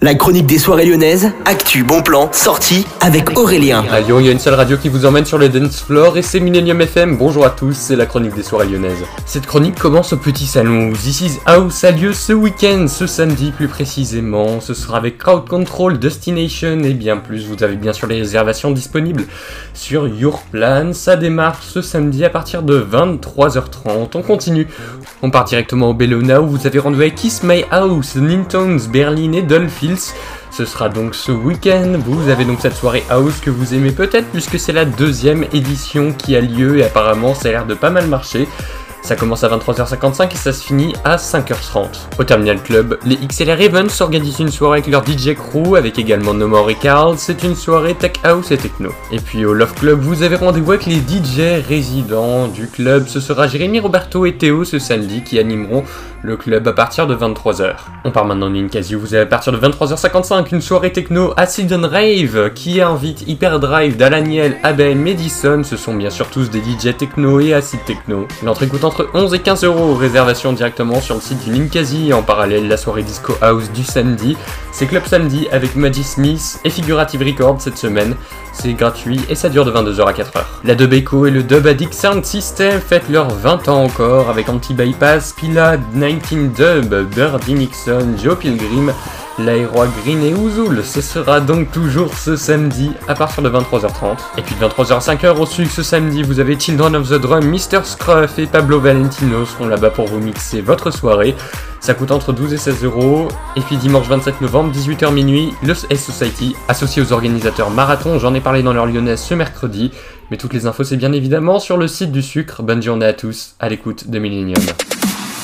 La chronique des soirées lyonnaises, actu, bon plan, sortie avec Aurélien. À Lyon, il y a une seule radio qui vous emmène sur le dance floor et c'est Millennium FM. Bonjour à tous, c'est la chronique des soirées lyonnaises. Cette chronique commence au petit salon où This Is House a lieu ce week-end, ce samedi plus précisément. Ce sera avec Crowd Control, Destination et bien plus. Vous avez bien sûr les réservations disponibles sur Your Plan. Ça démarre ce samedi à partir de 23h30. On continue. On part directement au Bellona où vous avez rendez-vous avec Kiss My House, Nintones, Berlin et Dolphin. Ce sera donc ce week-end. Vous avez donc cette soirée house que vous aimez peut-être puisque c'est la deuxième édition qui a lieu et apparemment ça a l'air de pas mal marcher. Ça commence à 23h55 et ça se finit à 5h30. Au Terminal Club, les XLR Ravens s'organisent une soirée avec leur DJ crew, avec également No More et Carl. C'est une soirée tech house et techno. Et puis au Love Club, vous avez rendez-vous avec les DJ résidents du club. Ce sera Jérémy, Roberto et Théo ce samedi qui animeront le club à partir de 23h. On part maintenant d'une quasi où vous avez à partir de 23h55 une soirée techno Acid and Rave qui invite Hyperdrive, Dalaniel, Abel, Madison. Ce sont bien sûr tous des DJ techno et acid techno. L'entrée coûte entre 11 et 15 euros. Réservation directement sur le site du Ninkasi. En parallèle, la soirée Disco House du samedi. C'est Club Samedi avec Maggie Smith et Figurative Records cette semaine. C'est gratuit et ça dure de 22h à 4h. La Dub Echo et le Dub Addict Sound System fêtent leurs 20 ans encore avec Anti-Bypass, Pila, 19 Dub, Birdie Nixon, Joe Pilgrim, l'aéro Green et Ouzoul. Ce sera donc toujours ce samedi à partir de 23h30. Et puis de 23h à 5h au sud ce samedi, vous avez Children of the Drum, Mr. Scruff et Pablo Valentino seront là-bas pour vous mixer votre soirée. Ça coûte entre 12 et 16 euros. Et puis dimanche 27 novembre, 18h minuit, le S Society, associé aux organisateurs Marathon, j'en ai parlé dans leur lyonnaise ce mercredi. Mais toutes les infos, c'est bien évidemment sur le site du sucre. Bonne journée à tous, à l'écoute de Millennium.